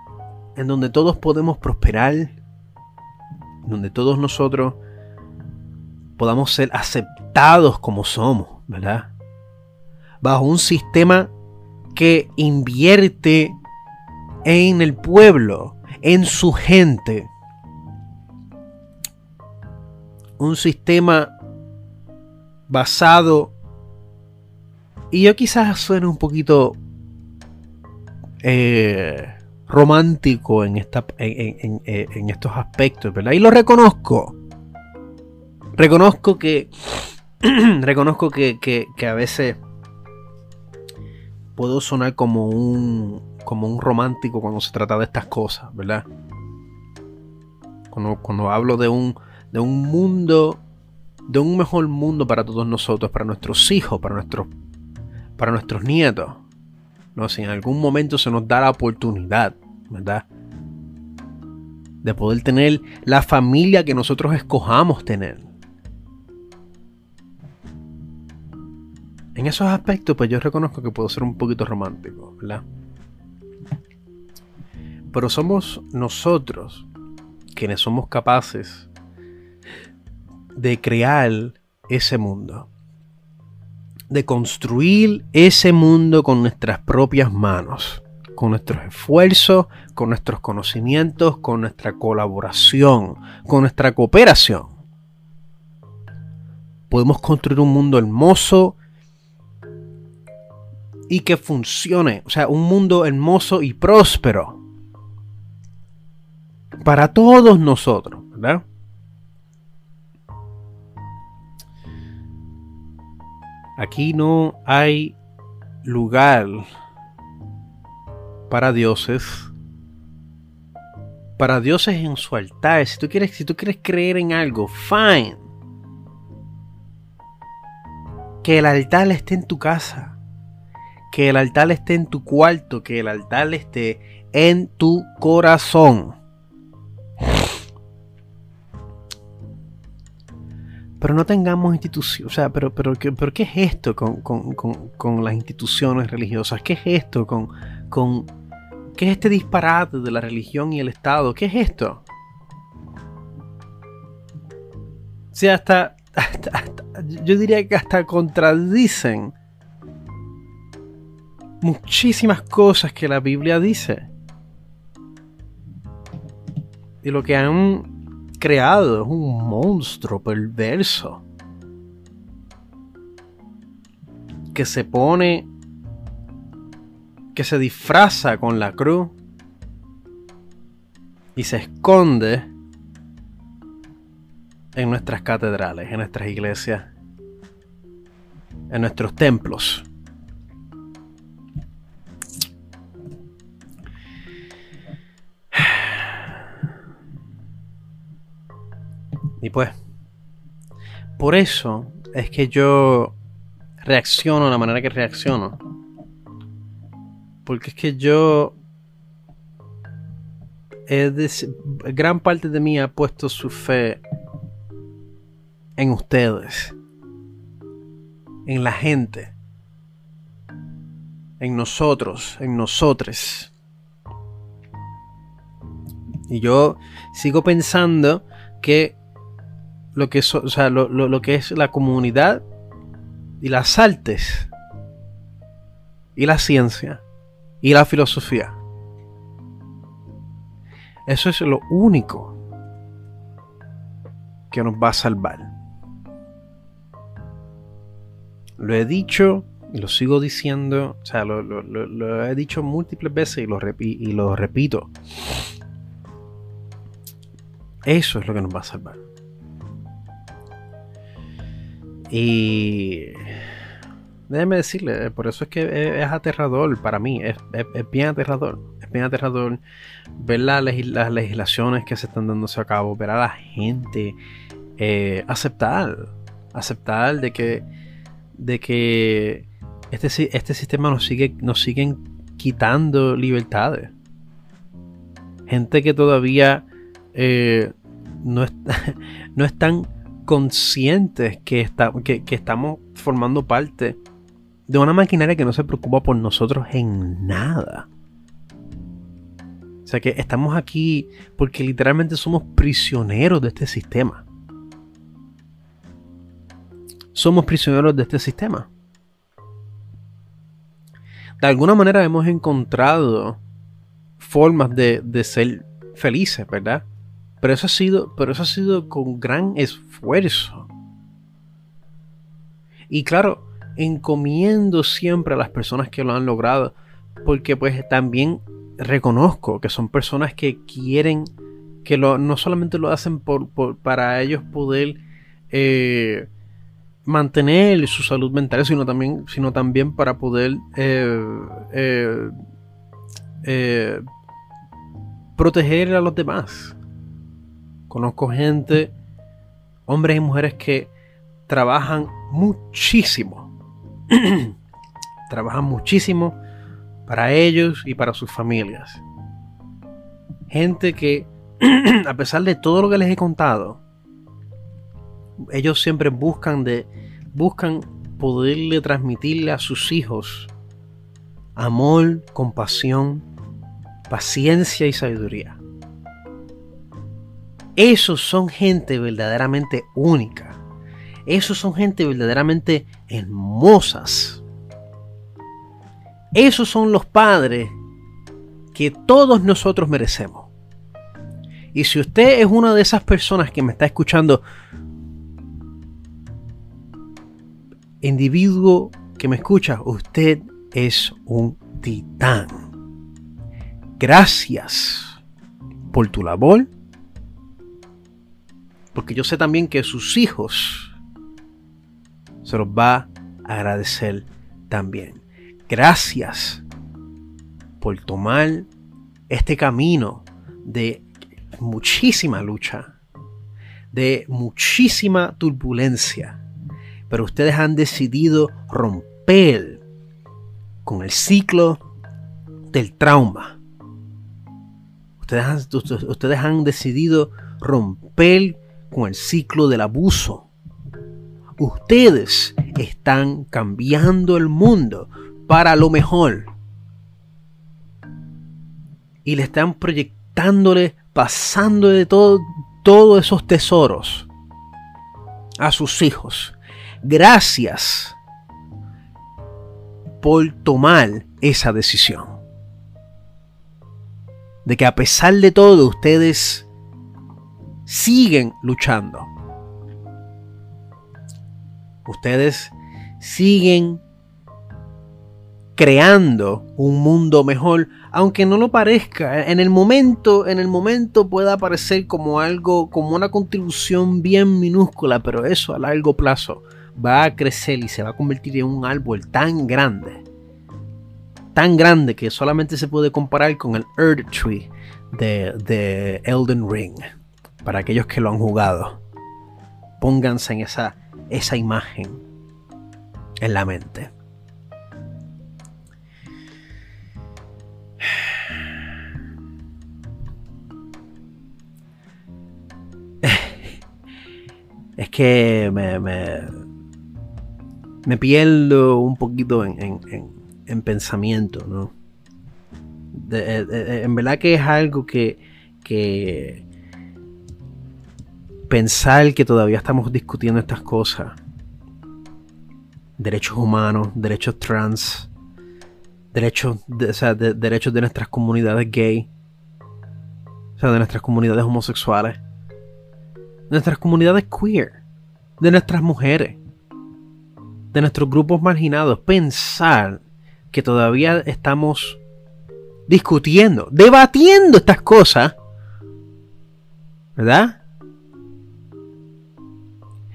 en donde todos podemos prosperar, donde todos nosotros podamos ser aceptados como somos, ¿verdad? Bajo un sistema que invierte en el pueblo, en su gente, un sistema basado y yo quizás suene un poquito eh, romántico en, esta, en, estos aspectos, ¿verdad? Y lo reconozco. Reconozco que. reconozco que, que, a veces puedo sonar como un. como un romántico cuando se trata de estas cosas, ¿verdad? Cuando, cuando hablo de un. de un mundo. de un mejor mundo para todos nosotros, para nuestros hijos, para nuestros. para nuestros nietos. No, si en algún momento se nos da la oportunidad, ¿verdad? De poder tener la familia que nosotros escojamos tener. En esos aspectos, pues yo reconozco que puedo ser un poquito romántico, ¿verdad? Pero somos nosotros quienes somos capaces de crear ese mundo. De construir ese mundo con nuestras propias manos. Con nuestros esfuerzos, con nuestros conocimientos, con nuestra colaboración, con nuestra cooperación. Podemos construir un mundo hermoso y que funcione. O sea, un mundo hermoso y próspero. Para todos nosotros, ¿verdad? Aquí no hay lugar para dioses. Para dioses en su altar. Si tú quieres, si tú quieres creer en algo, fine. Que el altar esté en tu casa que el altar esté en tu cuarto, que el altar esté en tu corazón. Pero no tengamos instituciones, o sea, pero, pero, ¿qué, pero ¿qué es esto con, las instituciones religiosas? ¿Qué es esto con, con, qué es este disparate de la religión y el Estado? ¿Qué es esto? O sea, hasta yo diría que hasta contradicen muchísimas cosas que la Biblia dice. Y lo que han creado es un monstruo perverso. Que se pone, que se disfraza con la cruz y se esconde en nuestras catedrales, en nuestras iglesias, en nuestros templos. Y pues, por eso es que yo reacciono de la manera que reacciono. Porque es que yo... gran parte de mí ha puesto su fe en ustedes. En la gente. En nosotros. En nosotres. Y yo sigo pensando que lo que, lo, que es la comunidad y las artes y la ciencia y la filosofía. Eso es lo único que nos va a salvar. Lo he dicho y lo sigo diciendo, o sea, lo, he dicho múltiples veces y lo, y lo repito. Eso es lo que nos va a salvar. Y déjeme decirle, por eso es que es, aterrador para mí, es, bien aterrador, es bien aterrador ver las legislaciones que se están dándose a cabo, ver a la gente eh, aceptar, aceptar de que, de que este, este sistema nos sigue, nos siguen quitando libertades. Gente que todavía eh, no, no están conscientes que, que, estamos formando parte de una maquinaria que no se preocupa por nosotros en nada. O sea que estamos aquí porque literalmente somos prisioneros de este sistema. Somos prisioneros de este sistema. De alguna manera hemos encontrado formas de, de ser felices, ¿verdad? Pero eso ha sido, pero eso ha sido con gran esfuerzo. Y claro, encomiendo siempre a las personas que lo han logrado, porque pues también reconozco que son personas que quieren, que lo, no solamente lo hacen por, para ellos poder eh, mantener su salud mental, sino también, sino también para poder eh, eh, proteger a los demás. Conozco gente, hombres y mujeres que trabajan muchísimo. trabajan muchísimo para ellos y para sus familias. Gente que, a pesar de todo lo que les he contado, ellos siempre buscan de buscan poderle transmitirle a sus hijos amor, compasión, paciencia y sabiduría. Esos son gente verdaderamente única. Esos son gente verdaderamente hermosas. Esos son los padres que todos nosotros merecemos. Y si usted es una de esas personas que me está escuchando, individuo que me escucha, usted es un titán. Gracias por tu labor, porque yo sé también que sus hijos se los va a agradecer también. Gracias por tomar este camino de muchísima lucha, de muchísima turbulencia, pero ustedes han decidido romper con el ciclo del trauma. Ustedes han, ustedes han decidido romper con el ciclo del abuso. Ustedes están cambiando el mundo para lo mejor. Y le están proyectándole, pasando de todo, todos esos tesoros a sus hijos. Gracias por tomar esa decisión. De que a pesar de todo ustedes siguen luchando. Ustedes siguen creando un mundo mejor, aunque no lo parezca. En el momento, en el momento pueda parecer como algo, como una contribución bien minúscula, pero eso a largo plazo va a crecer y se va a convertir en un árbol tan grande, tan grande que solamente se puede comparar con el Earth Tree de, de Elden Ring. Para aquellos que lo han jugado, pónganse en esa, esa imagen en la mente. es que me, me, pierdo un poquito en, en, pensamiento, ¿no? en verdad que es algo que, que pensar que todavía estamos discutiendo estas cosas, derechos humanos, derechos trans, derechos de, derechos de nuestras comunidades gay, o sea, de nuestras comunidades homosexuales, de nuestras comunidades queer, de nuestras mujeres, de nuestros grupos marginados, pensar que todavía estamos discutiendo, debatiendo estas cosas, ¿verdad?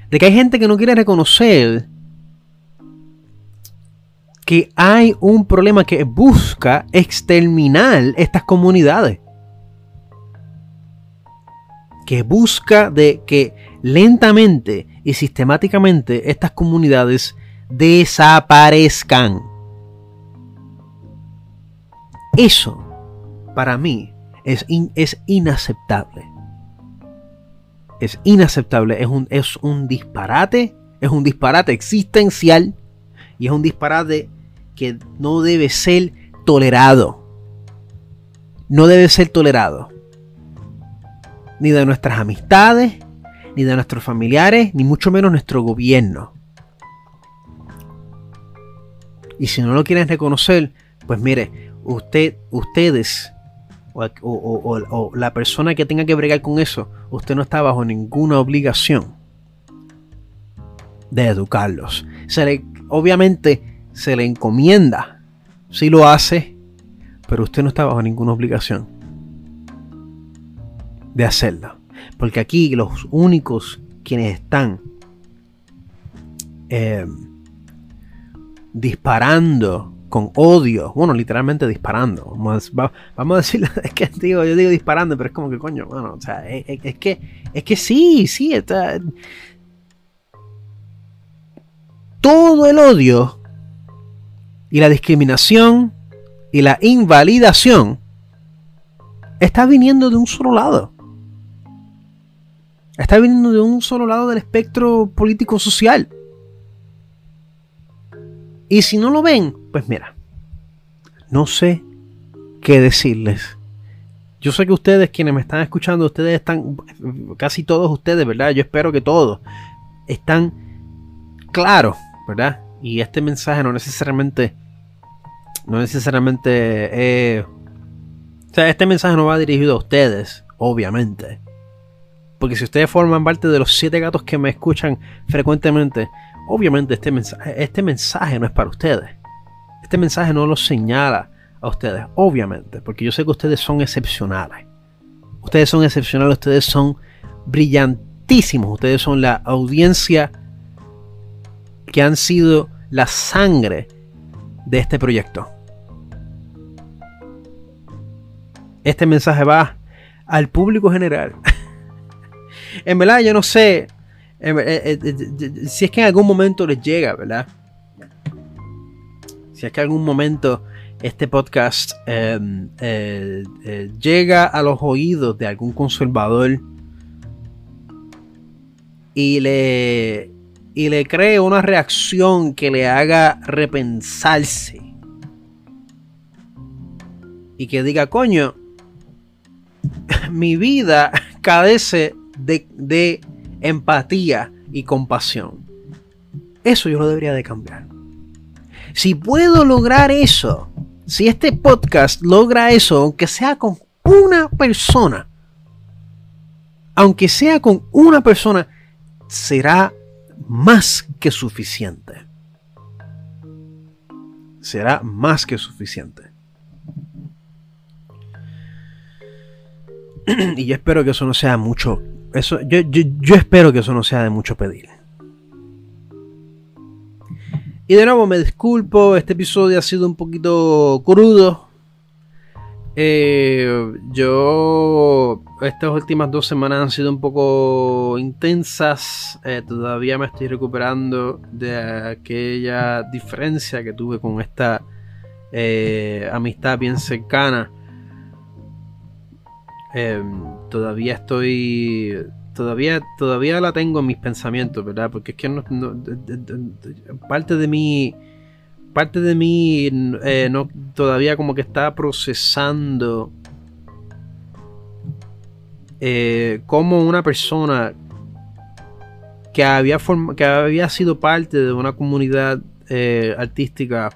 De que hay gente que no quiere reconocer que hay un problema que busca exterminar estas comunidades. Que busca de que lentamente y sistemáticamente estas comunidades desaparezcan. Eso, para mí, es, es inaceptable. Es inaceptable, es un, es un disparate, es un disparate existencial y es un disparate que no debe ser tolerado. No debe ser tolerado. Ni de nuestras amistades, ni de nuestros familiares, ni mucho menos nuestro gobierno. Y si no lo quieren reconocer, pues mire, usted, ustedes, o, la persona que tenga que bregar con eso, usted no está bajo ninguna obligación de educarlos. Se le, obviamente se le encomienda si lo hace, pero usted no está bajo ninguna obligación de hacerlo. Porque aquí los únicos quienes están eh, disparando con odio, bueno, literalmente disparando. Vamos a, vamos decir, es que digo, yo digo disparando, pero es como que coño, bueno, o sea, es, que, es que sí, sí, está. Todo el odio y la discriminación y la invalidación está viniendo de un solo lado. Está viniendo de un solo lado del espectro político-social. Y si no lo ven, pues mira, no sé qué decirles. Yo sé que ustedes, quienes me están escuchando, ustedes están, casi todos ustedes, ¿verdad? Yo espero que todos están claros, ¿verdad? Y este mensaje no necesariamente, no necesariamente, eh, o sea, este mensaje no va dirigido a ustedes, obviamente. Porque si ustedes forman parte de los siete gatos que me escuchan frecuentemente, obviamente este mensaje, este mensaje no es para ustedes. Este mensaje no lo señala a ustedes, obviamente, porque yo sé que ustedes son excepcionales. Ustedes son excepcionales, ustedes son brillantísimos, ustedes son la audiencia que han sido la sangre de este proyecto. Este mensaje va al público general. en verdad, yo no sé eh, eh, eh, si es que en algún momento les llega, ¿verdad? Si es que en algún momento este podcast em, llega a los oídos de algún conservador y le, y le cree una reacción que le haga repensarse y que diga, coño, mi vida carece de, de empatía y compasión. Eso yo lo debería de cambiar. Si puedo lograr eso, si este podcast logra eso, aunque sea con una persona, aunque sea con una persona, será más que suficiente. Será más que suficiente. y yo espero que eso no sea mucho eso, yo, yo, espero que eso no sea de mucho pedir. Y de nuevo me disculpo, este episodio ha sido un poquito crudo. Eh, yo, estas últimas dos semanas han sido un poco intensas. Eh, todavía me estoy recuperando de aquella diferencia que tuve con esta eh, amistad bien cercana. Em, todavía estoy todavía todavía la tengo en mis pensamientos verdad porque es que no, parte de mí parte de mí eh, no todavía como que está procesando eh, como una persona que había que había sido parte de una comunidad eh, artística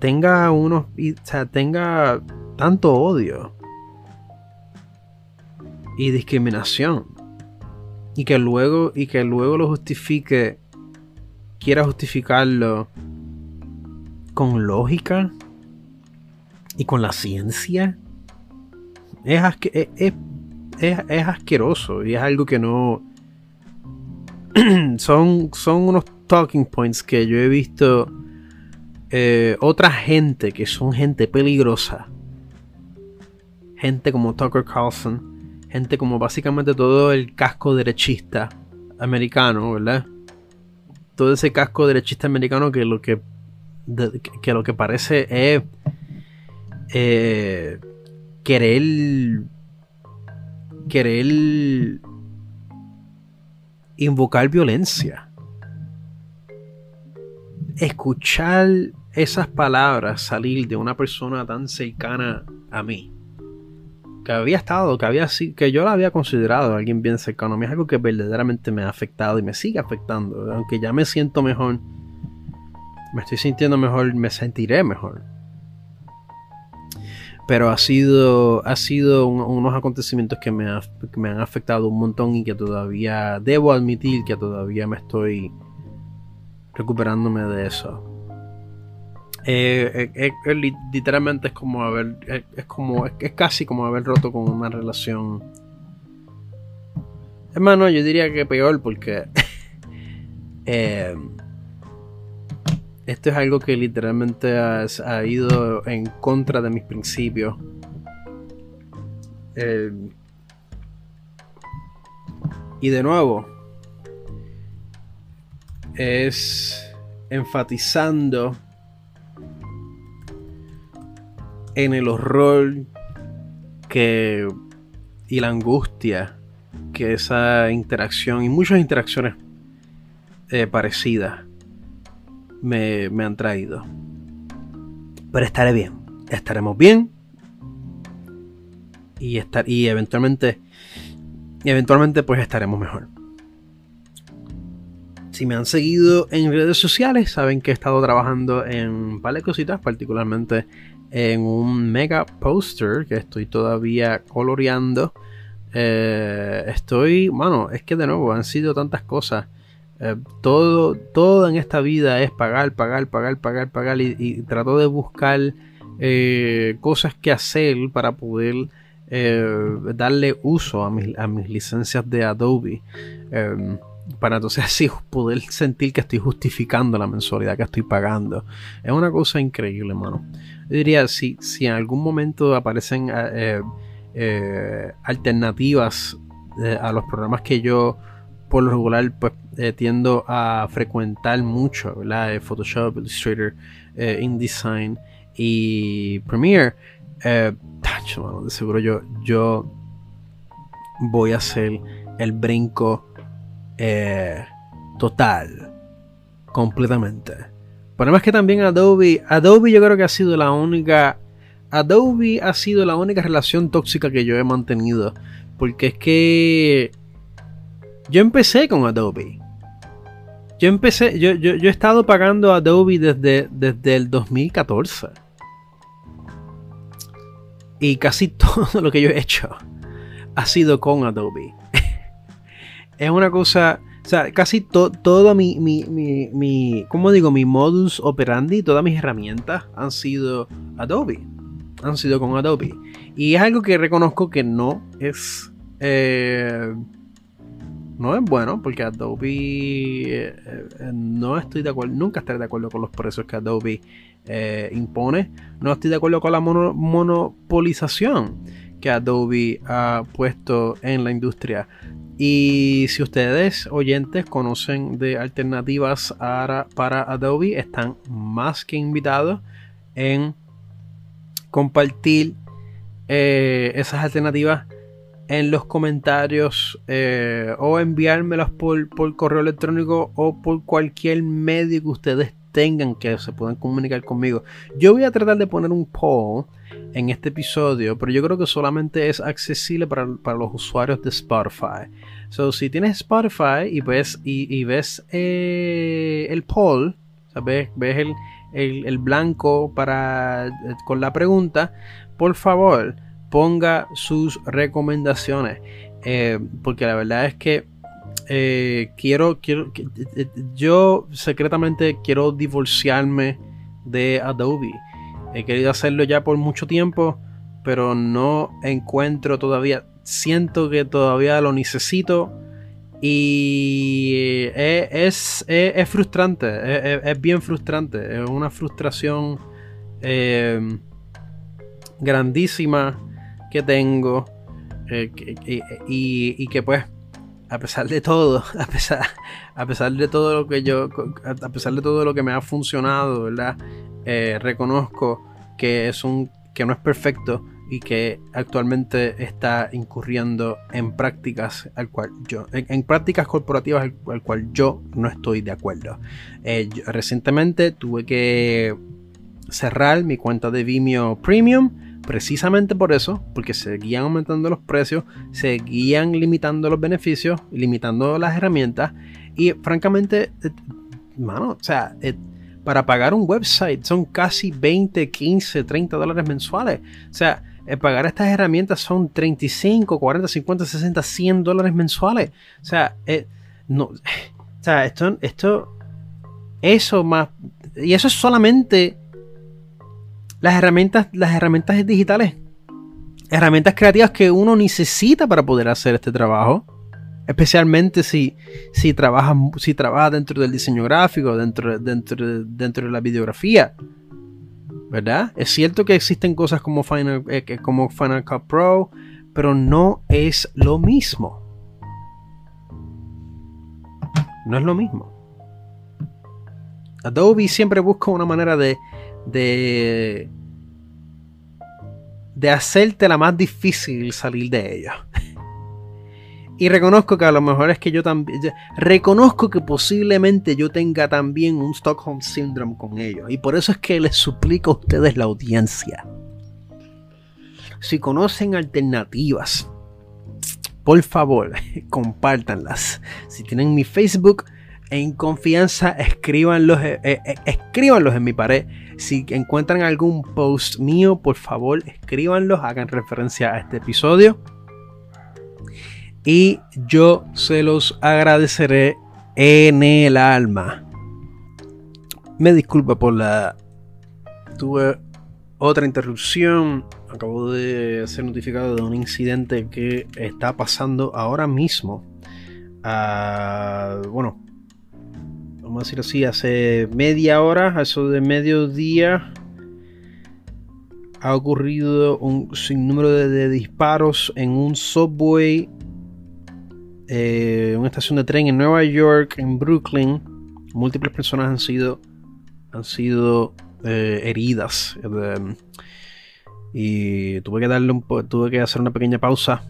tenga unos o sea, tenga tanto odio y discriminación y que luego y que luego lo justifique quiera justificarlo con lógica y con la ciencia es, es, asqueroso y es algo que no son, son unos talking points que yo he visto eh, otra gente que son gente peligrosa gente como Tucker Carlson, gente como básicamente todo el casco derechista americano, ¿verdad? Todo ese casco derechista americano que lo que, que lo que parece es eh, querer querer invocar violencia. Escuchar esas palabras salir de una persona tan cercana a mí que había estado, que había que yo la había considerado alguien bien cercano a mí, es algo que verdaderamente me ha afectado y me sigue afectando. Aunque ya me siento mejor, me estoy sintiendo mejor, me sentiré mejor. pero ha sido, ha sido unos acontecimientos que me, me, han afectado un montón y que todavía debo admitir que todavía me estoy recuperándome de eso. Eh, eh, eh, literalmente es como haber, es, como, es, casi como haber roto con una relación. Hermano, yo diría que peor porque esto es algo que literalmente ha, ido en contra de mis principios. y de nuevo, es enfatizando en el horror que y la angustia que esa interacción y muchas interacciones eh, parecidas me, han traído. Pero estaré bien, estaremos bien y, estar, y eventualmente, eventualmente pues estaremos mejor. Si me han seguido en redes sociales, saben que he estado trabajando en varias cositas, particularmente en un mega poster que estoy todavía coloreando. Eh, estoy, bueno, es que de nuevo han sido tantas cosas. Eh, todo, en esta vida es pagar, pagar, pagar, pagar, pagar y, trato de buscar eh, cosas que hacer para poder darle uso a mis, a mis licencias de Adobe para entonces así poder sentir que estoy justificando la mensualidad que estoy pagando. Es una cosa increíble, mano. Yo diría, si, si en algún momento aparecen eh, eh, alternativas eh, a los programas que yo por lo regular pues, tiendo a frecuentar mucho, ¿verdad? Photoshop, Illustrator, InDesign y Premiere, tacho, de seguro yo, yo voy a hacer el brinco eh, total, completamente. Pero más que también Adobe, Adobe yo creo que ha sido la única, Adobe ha sido la única relación tóxica que yo he mantenido, porque es que yo empecé con Adobe. Yo empecé, yo, yo, he estado pagando Adobe desde, desde el 2014. Y casi todo lo que yo he hecho ha sido con Adobe es una cosa, o sea, casi todo mi, mi, mi, mi, ¿cómo digo? Mi modus operandi, todas mis herramientas han sido Adobe. Han sido con Adobe. Y es algo que reconozco que no es... Eh, no es bueno porque Adobe eh, eh, no estoy de acuerdo, nunca estaré de acuerdo con los precios que Adobe impone. No estoy de acuerdo con la monopolización que Adobe ha puesto en la industria. Y si ustedes, oyentes, conocen de alternativas para Adobe, están más que invitados en compartir eh, esas alternativas en los comentarios eh, o enviármelas por, por correo electrónico o por cualquier medio que ustedes tengan que se puedan comunicar conmigo. Yo voy a tratar de poner un poll en este episodio, pero yo creo que solamente es accesible para, los usuarios de Spotify. So, si tienes Spotify y ves, y, ves eh, el poll, ves, el, blanco para, eh, con la pregunta, por favor ponga sus recomendaciones. Eh, porque la verdad es que eh, quiero, quiero, eh, yo secretamente quiero divorciarme de Adobe. He querido hacerlo ya por mucho tiempo, pero no encuentro todavía, siento que todavía lo necesito y eh, es, es, frustrante, es, bien frustrante, es una frustración grandísima que tengo y que pues a pesar de todo, a pesar, a pesar de todo lo que yo, a pesar de todo lo que me ha funcionado, ¿verdad? Eh, reconozco que es un, que no es perfecto y que actualmente está incurriendo en prácticas al cual yo, en, prácticas corporativas al, cual yo no estoy de acuerdo. Eh, recientemente tuve que cerrar mi cuenta de Vimeo Premium precisamente por eso, porque seguían aumentando los precios, seguían limitando los beneficios, limitando las herramientas y francamente, eh, mano, o sea, eh, para pagar un website son casi 20, 15, 30 dólares mensuales. O sea, eh, pagar estas herramientas son 35, 40, 50, 60, 100 dólares mensuales. O sea, eh, no, o sea, esto, esto, eso más, y eso es solamente las herramientas, las herramientas digitales, herramientas creativas que uno necesita para poder hacer este trabajo. Especialmente si, si trabajas si trabaja dentro del diseño gráfico, dentro, dentro, dentro de la videografía. ¿Verdad? Es cierto que existen cosas como Final, eh, como Final Cut Pro, pero no es lo mismo. No es lo mismo. Adobe siempre busca una manera de, de, de hacerte la más difícil salir de ella. Y reconozco que a lo mejor es que yo también. Reconozco que posiblemente yo tenga también un Stockholm Syndrome con ellos. Y por eso es que les suplico a ustedes la audiencia. Si conocen alternativas, por favor, compártanlas. Si tienen mi Facebook, en confianza, escríbanlos, eh, eh, eh, en mi pared. Si encuentran algún post mío, por favor, escríbanlos, hagan referencia a este episodio y yo se los agradeceré en el alma. Me disculpa por la... Tuve otra interrupción. Acabo de ser notificado de un incidente que está pasando ahora mismo. Ah, bueno, vamos a decir así, hace media hora, eso de mediodía, ha ocurrido un sinnúmero de disparos en un subway eh, una estación de tren en Nueva York, en Brooklyn. Múltiples personas han sido, han sido eh, heridas. Eh, y tuve que darle un tuve que hacer una pequeña pausa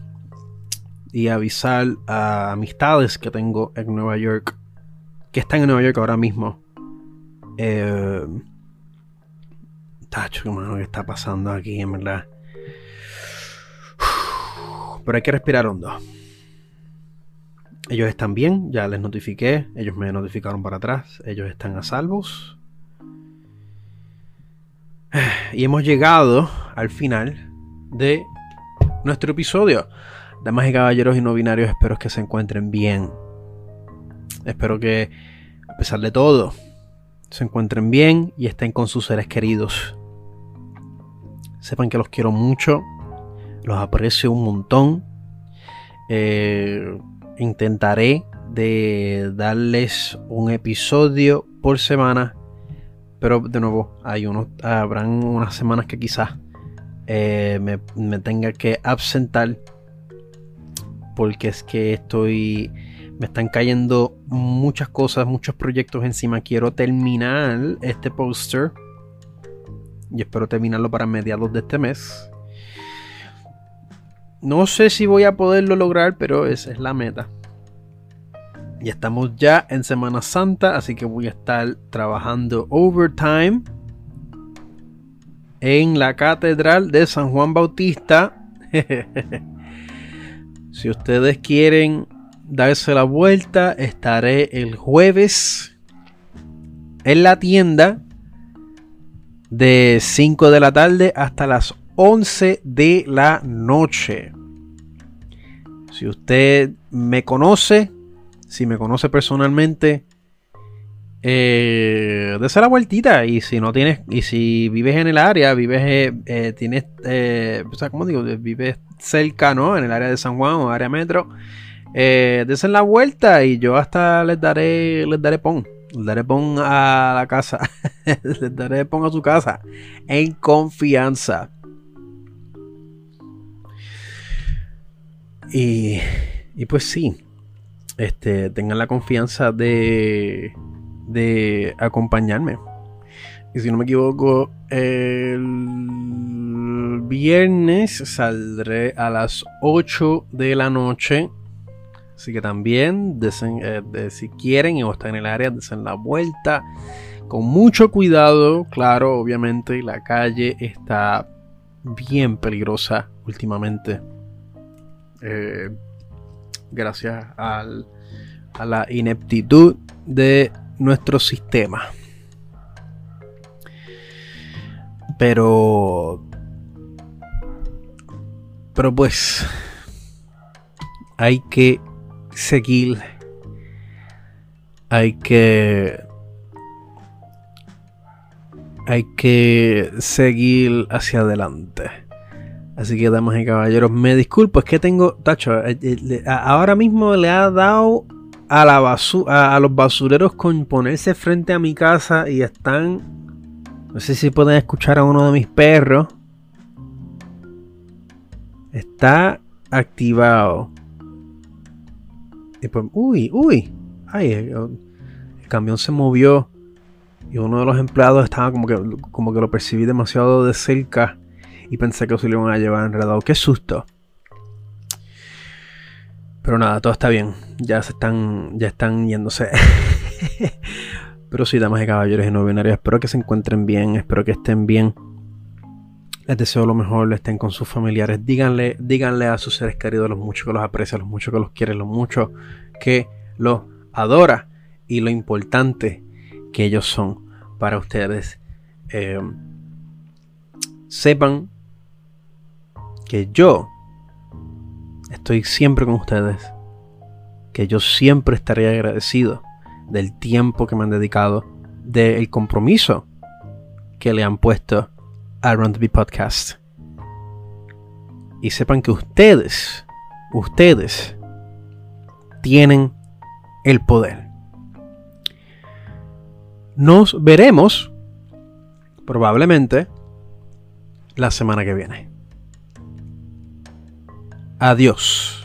y avisar a amistades que tengo en Nueva York, que están en Nueva York ahora mismo. Eh, tacho, ¿qué está pasando aquí, en verdad? Pero hay que respirar hondo. Ellos están bien, ya les notifiqué, ellos me notificaron para atrás, ellos están a salvos. Y hemos llegado al final de nuestro episodio. Damas y caballeros y no binarios, espero que se encuentren bien. Espero que, a pesar de todo, se encuentren bien y estén con sus seres queridos. Sepan que los quiero mucho, los aprecio un montón. Eh, intentaré de darles un episodio por semana. Pero de nuevo, hay unos, habrán unas semanas que quizás eh, me, tenga que absentar. Porque es que estoy. Me están cayendo muchas cosas, muchos proyectos encima. Quiero terminar este póster. Y espero terminarlo para mediados de este mes. No sé si voy a poderlo lograr, pero esa es la meta. Y estamos ya en Semana Santa, así que voy a estar trabajando overtime en la Catedral de San Juan Bautista. si ustedes quieren darse la vuelta, estaré el jueves en la tienda de 5 de la tarde hasta las 11 de la noche. Si usted me conoce, si me conoce personalmente, eh, la vueltita. Y si no tienes, y si vives en el área, vives, eh, eh, tienes, eh, o sea, ¿cómo digo? Vives cerca, ¿no? En el área de San Juan o área metro. Eh, desen la vuelta y yo hasta les daré, les daré pon. Les daré pon a la casa. les daré pon a su casa. En confianza. Y, y pues sí, este, tengan la confianza de, de acompañarme. Y si no me equivoco, el viernes saldré a las 8 de la noche. Así que también, eh, si quieren o están en el área, desen la vuelta. Con mucho cuidado, claro, obviamente la calle está bien peligrosa últimamente. Eh, gracias a la ineptitud de nuestro sistema. Pero... Pero pues... Hay que seguir. Hay que... Hay que seguir hacia adelante. Así que, damas y caballeros, me disculpo, es que tengo, tacho, eh, eh, ahora mismo le ha dado a, a, los basureros con ponerse frente a mi casa y están, no sé si pueden escuchar a uno de mis perros. Está activado. Y pues, uy, uy, ay, el, el camión se movió y uno de los empleados estaba como que, como que lo percibí demasiado de cerca y pensé que se lo iban a llevar enredado. ¡Qué susto! Pero nada, todo está bien. Ya se están, ya están yéndose. Pero sí, damas y caballeros y no binarios, espero que se encuentren bien, espero que estén bien. Les deseo lo mejor, estén con sus familiares. Díganle, díganle a sus seres queridos lo mucho que los aprecia, lo mucho que los quiere, lo mucho que los adora y lo importante que ellos son para ustedes. Eh, sepan que yo estoy siempre con ustedes, que yo siempre estaré agradecido del tiempo que me han dedicado, del compromiso que le han puesto a Run the Podcast. Y sepan que ustedes, ustedes, tienen el poder. Nos veremos probablemente la semana que viene. Adiós.